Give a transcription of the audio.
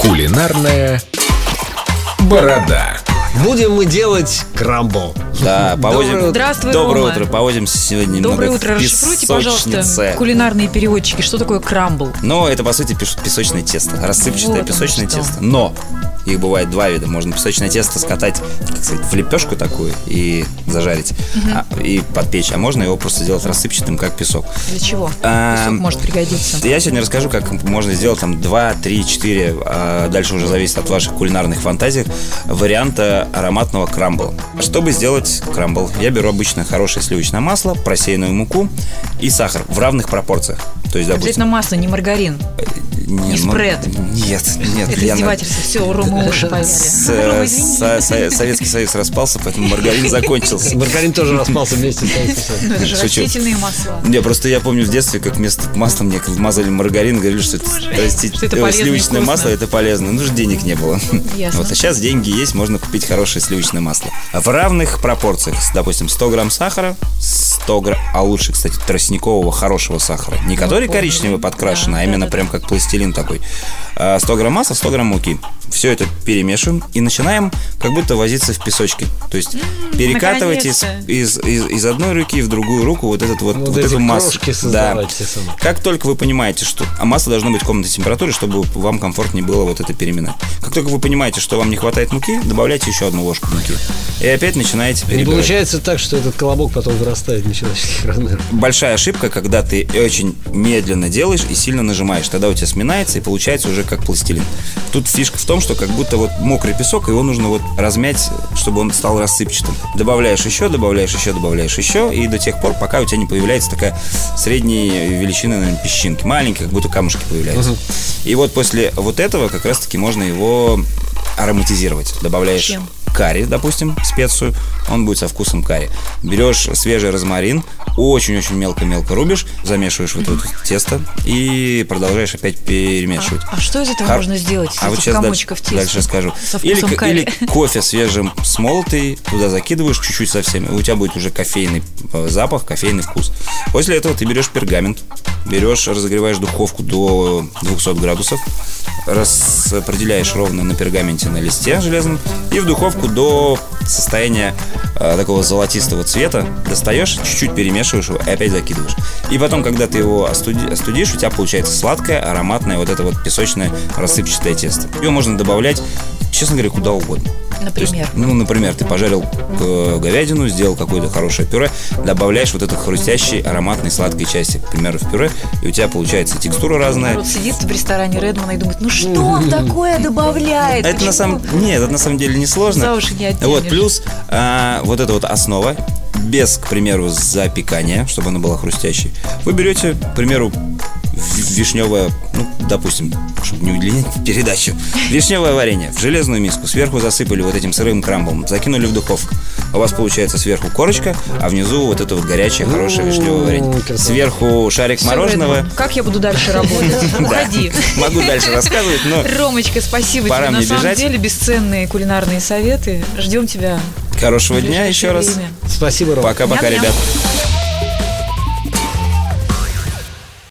Кулинарная борода. Будем мы делать крамбл. Да, повозим. Доброе утро. Здравствуй, Доброе Рома. утро. Повозимся сегодня немного Доброе в утро. Расшифруйте, пожалуйста, кулинарные переводчики. Что такое крамбл? Ну, это, по сути, песочное тесто. Рассыпчатое Вот песочное тесто. Но их бывает два вида. Можно песочное тесто скатать, как сказать, в лепешку такую и зажарить, а, и подпечь. А можно его просто сделать рассыпчатым, как песок. Для чего? А, Песок может пригодиться. Я сегодня расскажу, как можно сделать там 2, 3, 4, а дальше уже зависит от ваших кулинарных фантазий, варианта ароматного крамбла. Чтобы сделать крамбл, я беру обычно хорошее сливочное масло, просеянную муку и сахар в равных пропорциях. То есть, допустим, Обязательно масло, не маргарин. Не, не ну, спред. Нет, нет. Это я на- издевательство. Все, у уши. Рома, извини. со- со- Советский Союз распался, поэтому маргарин закончился. Маргарин тоже распался вместе с. Ну, же Шучу. растительные масла. Не, просто я помню в детстве, как вместо масла мне вмазали маргарин, говорили, что это, э, сливочное масло, это полезно. Ну же денег не было. Ясно. Вот, а сейчас деньги есть, можно купить хорошее сливочное масло. В равных пропорциях, допустим, 100 грамм сахара, 100 грамм, а лучше, кстати, тростникового хорошего сахара. Не который помню. коричневый подкрашенный, Да, а именно прям как пластилин такой. А 100 грамм масла, 100 грамм муки. Все это перемешиваем и начинаем как будто возиться в песочке. То есть перекатывать из, из, из, из одной руки в другую руку вот этот вот, Вот вот эту массу. самое. Как только вы понимаете, что а масло должно быть комнатной температуры, чтобы вам комфортнее было вот это переминать. Как только вы понимаете, что вам не хватает муки, добавляйте еще одну ложку муки. И опять начинаете Не перебирать. получается так, что этот колобок потом вырастает на человеческих размерах. Большая ошибка, когда ты очень медленно делаешь и сильно нажимаешь. Тогда у тебя сминается и получается уже как пластилин. Тут фишка в том, что как будто вот мокрый песок, его нужно вот размять, чтобы он стал рассыпчатым. Добавляешь еще, добавляешь еще, добавляешь еще, и до тех пор, пока у тебя не появляется такая средней величины, наверное, песчинки. Маленькие, как будто камушки появляются. И вот после вот этого как раз-таки можно его ароматизировать. Добавляешь Чем? карри, допустим, специю, он будет со вкусом карри. Берешь свежий розмарин, очень-очень мелко-мелко рубишь, замешиваешь в это вот тесто и продолжаешь опять перемешивать. А что из этого Хар- можно сделать? А вот сейчас дальше, теста? дальше скажу. Или, карри. или кофе свежим смолотый, туда закидываешь чуть-чуть совсем, и у тебя будет уже кофейный э, запах, кофейный вкус. После этого ты берешь пергамент, берешь, разогреваешь духовку до 200 градусов, распределяешь ровно на пергаменте на листе железном и в духовку до состояния э, такого золотистого цвета достаешь, чуть-чуть перемешиваешь его и опять закидываешь. И потом, когда ты его остуди- остудишь, у тебя получается сладкое, ароматное вот это вот песочное рассыпчатое тесто. Ее можно добавлять, честно говоря, куда угодно. То есть, Например. ну, например, ты пожарил э, говядину, сделал какое-то хорошее пюре, добавляешь вот это хрустящей, ароматной, сладкой части, к примеру, в пюре, и у тебя получается текстура разная. Народ сидит в ресторане Редмана и думает, ну что он такое добавляет? Это на Почему?» самом нет, это на самом деле не сложно. За уши не оттянешь. Вот плюс а, вот эта вот основа без, к примеру, запекания, чтобы она была хрустящей. Вы берете, к примеру, вишневое, ну, допустим, чтобы не удлинять передачу, вишневое варенье в железную миску, сверху засыпали вот этим сырым крамблом, закинули в духовку. У вас получается сверху корочка, а внизу вот это вот горячее, хорошее вишневое варенье. Сверху шарик мороженого. Как я буду дальше работать? Уходи. Могу дальше рассказывать, но Ромочка, спасибо тебе. На самом деле бесценные кулинарные советы. Ждем тебя хорошего дня еще раз. Спасибо, Рома. Пока-пока, ребят.